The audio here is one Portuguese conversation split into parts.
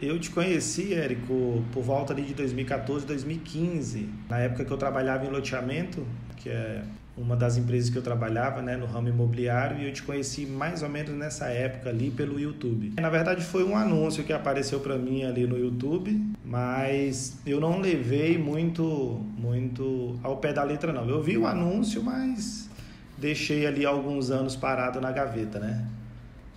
Eu te conheci, Érico, por volta ali de 2014, 2015, na época que eu trabalhava em loteamento, que é uma das empresas que eu trabalhava, né, no ramo imobiliário, e eu te conheci mais ou menos nessa época ali pelo YouTube. Na verdade, foi um anúncio que apareceu para mim ali no YouTube, mas eu não levei muito, muito ao pé da letra não. Eu vi o anúncio, mas deixei ali alguns anos parado na gaveta, né?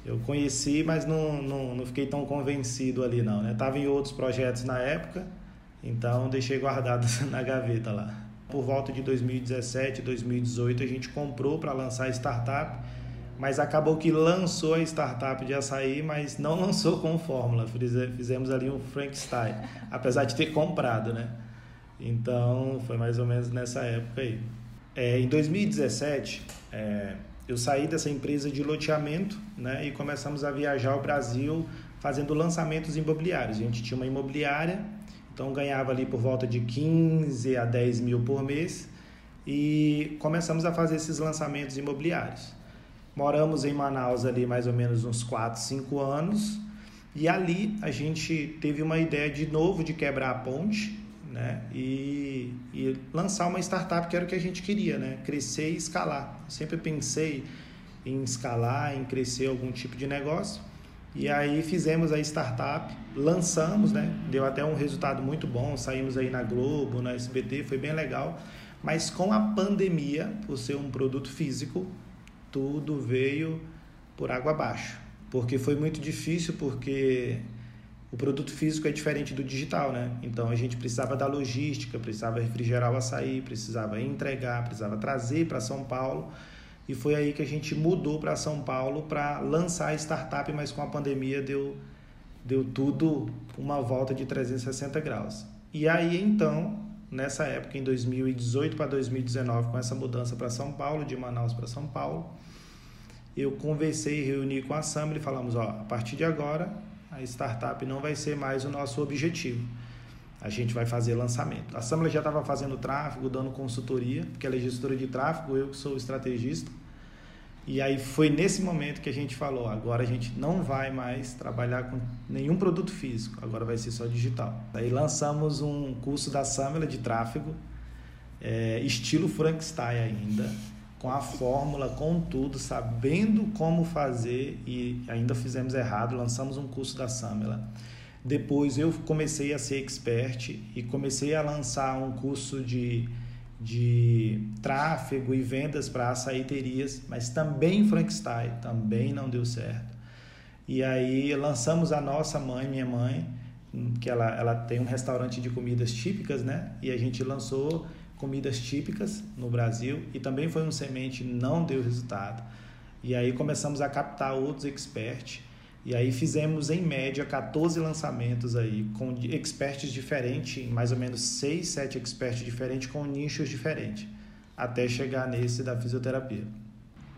Eu conheci, mas não, não, não fiquei tão convencido ali não, né? Tava em outros projetos na época, então deixei guardado na gaveta lá. Por volta de 2017, 2018, a gente comprou para lançar a startup, mas acabou que lançou a startup de açaí, mas não lançou com fórmula. Fizemos ali um Frankenstein, apesar de ter comprado, né? Então, foi mais ou menos nessa época aí. É, em 2017, é, eu saí dessa empresa de loteamento né, e começamos a viajar o Brasil fazendo lançamentos imobiliários. A gente tinha uma imobiliária então ganhava ali por volta de 15 a 10 mil por mês e começamos a fazer esses lançamentos imobiliários. Moramos em Manaus ali mais ou menos uns 4, 5 anos e ali a gente teve uma ideia de novo de quebrar a ponte né? E, e lançar uma startup que era o que a gente queria, né? Crescer e escalar. Sempre pensei em escalar, em crescer algum tipo de negócio. E aí fizemos a startup, lançamos, né? Deu até um resultado muito bom, saímos aí na Globo, na SBT, foi bem legal. Mas com a pandemia, por ser um produto físico, tudo veio por água abaixo. Porque foi muito difícil, porque o produto físico é diferente do digital, né? Então a gente precisava da logística, precisava refrigerar o açaí, precisava entregar, precisava trazer para São Paulo. E foi aí que a gente mudou para São Paulo para lançar a startup, mas com a pandemia deu, deu tudo uma volta de 360 graus. E aí então, nessa época, em 2018 para 2019, com essa mudança para São Paulo, de Manaus para São Paulo, eu conversei, reuni com a Samla e falamos, ó, a partir de agora, a startup não vai ser mais o nosso objetivo. A gente vai fazer lançamento. A Samla já estava fazendo tráfego, dando consultoria, porque ela é gestora de tráfego, eu que sou estrategista. E aí foi nesse momento que a gente falou, agora a gente não vai mais trabalhar com nenhum produto físico, agora vai ser só digital. Aí lançamos um curso da Samela de tráfego, é, estilo Frankenstein ainda, com a fórmula, com tudo, sabendo como fazer e ainda fizemos errado, lançamos um curso da Samela. Depois eu comecei a ser expert e comecei a lançar um curso de de tráfego e vendas para açaiterias, mas também Frankenstein, também não deu certo. E aí lançamos a nossa mãe, minha mãe, que ela, ela tem um restaurante de comidas típicas, né? E a gente lançou comidas típicas no Brasil e também foi um semente, não deu resultado. E aí começamos a captar outros experts e aí fizemos em média 14 lançamentos aí com experts diferentes, mais ou menos 6, 7 experts diferentes com nichos diferentes, até chegar nesse da fisioterapia.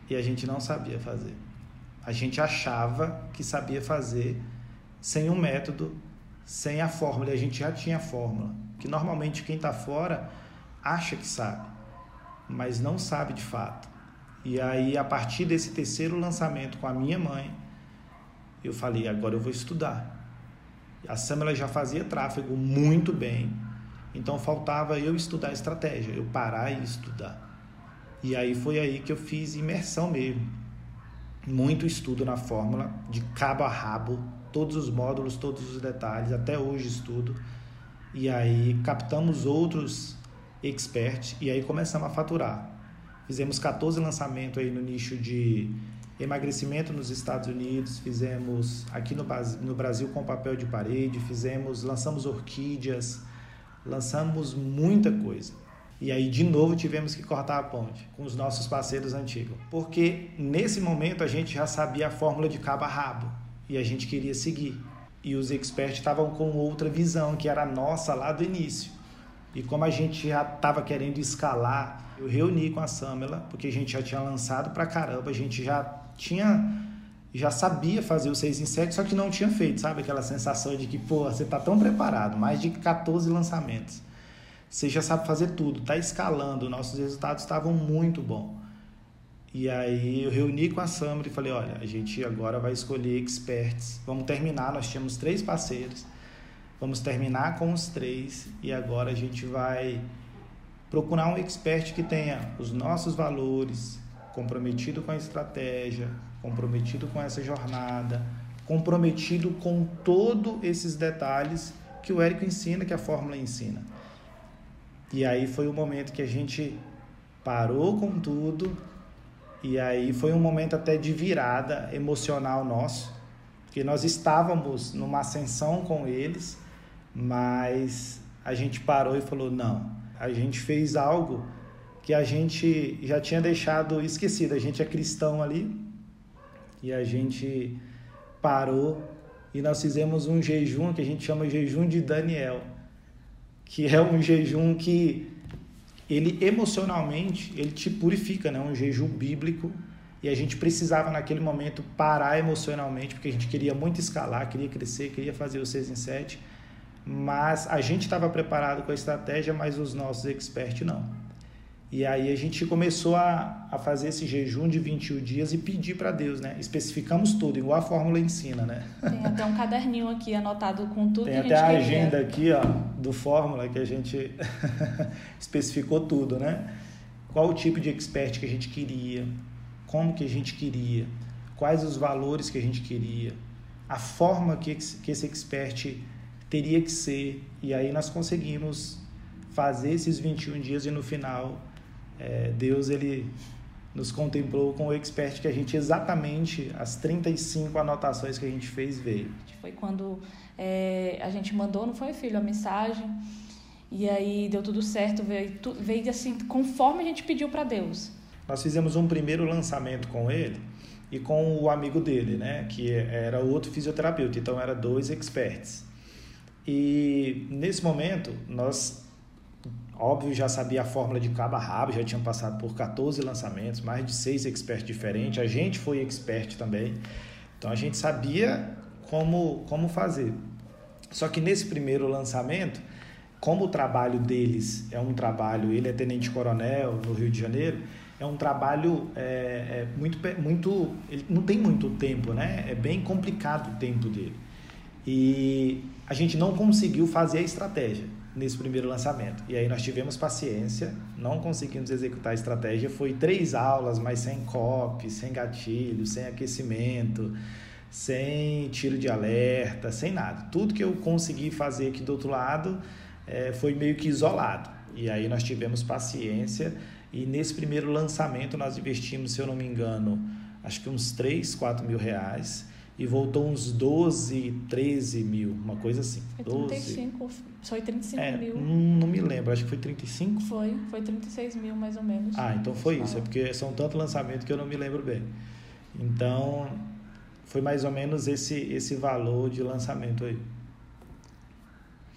E a gente não sabia fazer. A gente achava que sabia fazer sem um método, sem a fórmula, e a gente já tinha a fórmula, que normalmente quem está fora acha que sabe, mas não sabe de fato. E aí a partir desse terceiro lançamento com a minha mãe, eu falei, agora eu vou estudar. A Samela já fazia tráfego muito bem, então faltava eu estudar estratégia, eu parar e estudar. E aí foi aí que eu fiz imersão mesmo. Muito estudo na fórmula, de cabo a rabo, todos os módulos, todos os detalhes, até hoje estudo. E aí captamos outros experts e aí começamos a faturar. Fizemos 14 lançamentos aí no nicho de emagrecimento nos Estados Unidos, fizemos aqui no, no Brasil com papel de parede, fizemos, lançamos orquídeas, lançamos muita coisa. E aí, de novo, tivemos que cortar a ponte com os nossos parceiros antigos. Porque nesse momento a gente já sabia a fórmula de cabo a rabo e a gente queria seguir. E os experts estavam com outra visão, que era a nossa lá do início. E como a gente já estava querendo escalar, eu reuni com a Samela, porque a gente já tinha lançado pra caramba, a gente já tinha já sabia fazer o 6 em 7, só que não tinha feito, sabe? Aquela sensação de que, pô, você tá tão preparado, mais de 14 lançamentos. Você já sabe fazer tudo, tá escalando, nossos resultados estavam muito bons. E aí eu reuni com a Samra e falei, olha, a gente agora vai escolher experts. Vamos terminar, nós tínhamos três parceiros. Vamos terminar com os três e agora a gente vai procurar um expert que tenha os nossos valores, comprometido com a estratégia, comprometido com essa jornada, comprometido com todos esses detalhes que o Érico ensina, que a fórmula ensina. E aí foi o momento que a gente parou com tudo e aí foi um momento até de virada emocional nosso, porque nós estávamos numa ascensão com eles, mas a gente parou e falou: não, a gente fez algo que a gente já tinha deixado esquecido. A gente é cristão ali e a gente parou e nós fizemos um jejum que a gente chama jejum de Daniel, que é um jejum que ele emocionalmente ele te purifica, né? Um jejum bíblico e a gente precisava naquele momento parar emocionalmente porque a gente queria muito escalar, queria crescer, queria fazer o 6 em 7, mas a gente estava preparado com a estratégia, mas os nossos experts não. E aí a gente começou a, a fazer esse jejum de 21 dias e pedir para Deus, né? Especificamos tudo, igual a fórmula ensina, né? Tem até um caderninho aqui anotado com tudo Tem que a gente até a agenda aqui, ó, do fórmula que a gente especificou tudo, né? Qual o tipo de expert que a gente queria, como que a gente queria, quais os valores que a gente queria, a forma que, que esse expert teria que ser. E aí nós conseguimos fazer esses 21 dias e no final é, Deus ele nos contemplou com o expert que a gente exatamente as 35 anotações que a gente fez veio. Foi quando é, a gente mandou, não foi filho, a mensagem e aí deu tudo certo, veio, veio assim conforme a gente pediu para Deus. Nós fizemos um primeiro lançamento com ele e com o amigo dele, né, que era outro fisioterapeuta, então era dois experts. E nesse momento nós Óbvio, já sabia a fórmula de cabo a rabo, já tinham passado por 14 lançamentos, mais de seis experts diferentes. A gente foi expert também. Então a gente sabia como, como fazer. Só que nesse primeiro lançamento, como o trabalho deles é um trabalho, ele é tenente-coronel no Rio de Janeiro, é um trabalho é, é muito, muito. Ele não tem muito tempo, né? É bem complicado o tempo dele. E a gente não conseguiu fazer a estratégia nesse primeiro lançamento. E aí nós tivemos paciência, não conseguimos executar a estratégia. Foi três aulas, mas sem copy, sem gatilho, sem aquecimento, sem tiro de alerta, sem nada. Tudo que eu consegui fazer aqui do outro lado é, foi meio que isolado. E aí nós tivemos paciência e nesse primeiro lançamento nós investimos, se eu não me engano, acho que uns 3, 4 mil reais e voltou uns 12, 13 mil, uma coisa assim. Foi 35, 12. foi 35 é, mil. Não me lembro, acho que foi 35? Foi, foi 36 mil mais ou menos. Ah, então foi isso, é porque são tanto lançamento que eu não me lembro bem. Então, foi mais ou menos esse, esse valor de lançamento aí.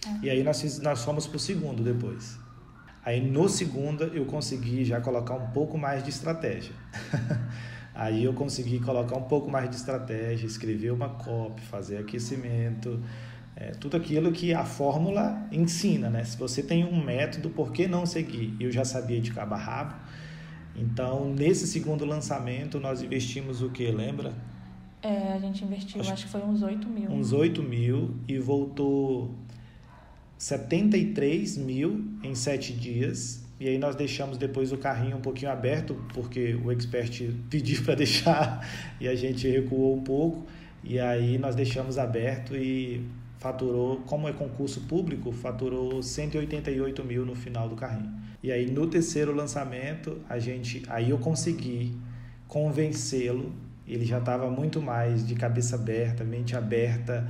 É. E aí nós, nós fomos pro segundo depois. Aí no segundo eu consegui já colocar um pouco mais de estratégia. Aí eu consegui colocar um pouco mais de estratégia, escrever uma copy, fazer aquecimento, é, tudo aquilo que a fórmula ensina, né? Se você tem um método, por que não seguir? Eu já sabia de cabo a rabo. Então, nesse segundo lançamento, nós investimos o que, lembra? É, a gente investiu, acho, acho que foi uns 8 mil. Uns 8 mil e voltou 73 mil em 7 dias e aí nós deixamos depois o carrinho um pouquinho aberto, porque o expert pediu para deixar e a gente recuou um pouco. E aí nós deixamos aberto e faturou, como é concurso público, faturou 188 mil no final do carrinho. E aí no terceiro lançamento, a gente, aí eu consegui convencê-lo. Ele já estava muito mais de cabeça aberta, mente aberta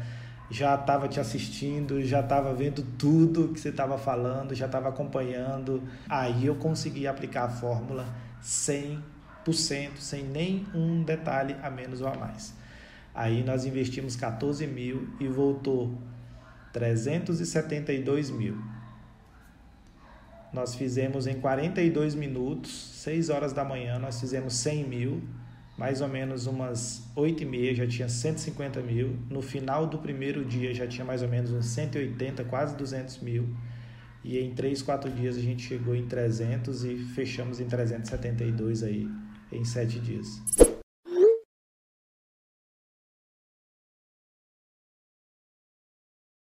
já estava te assistindo, já estava vendo tudo que você estava falando, já estava acompanhando. Aí eu consegui aplicar a fórmula 100%, sem nem um detalhe a menos ou a mais. Aí nós investimos 14 mil e voltou 372 mil. Nós fizemos em 42 minutos, 6 horas da manhã, nós fizemos 100 mil mais ou menos umas 8 e meia já tinha 150 mil. No final do primeiro dia já tinha mais ou menos uns 180, quase 200 mil. E em 3, 4 dias a gente chegou em 300 e fechamos em 372 aí em sete dias.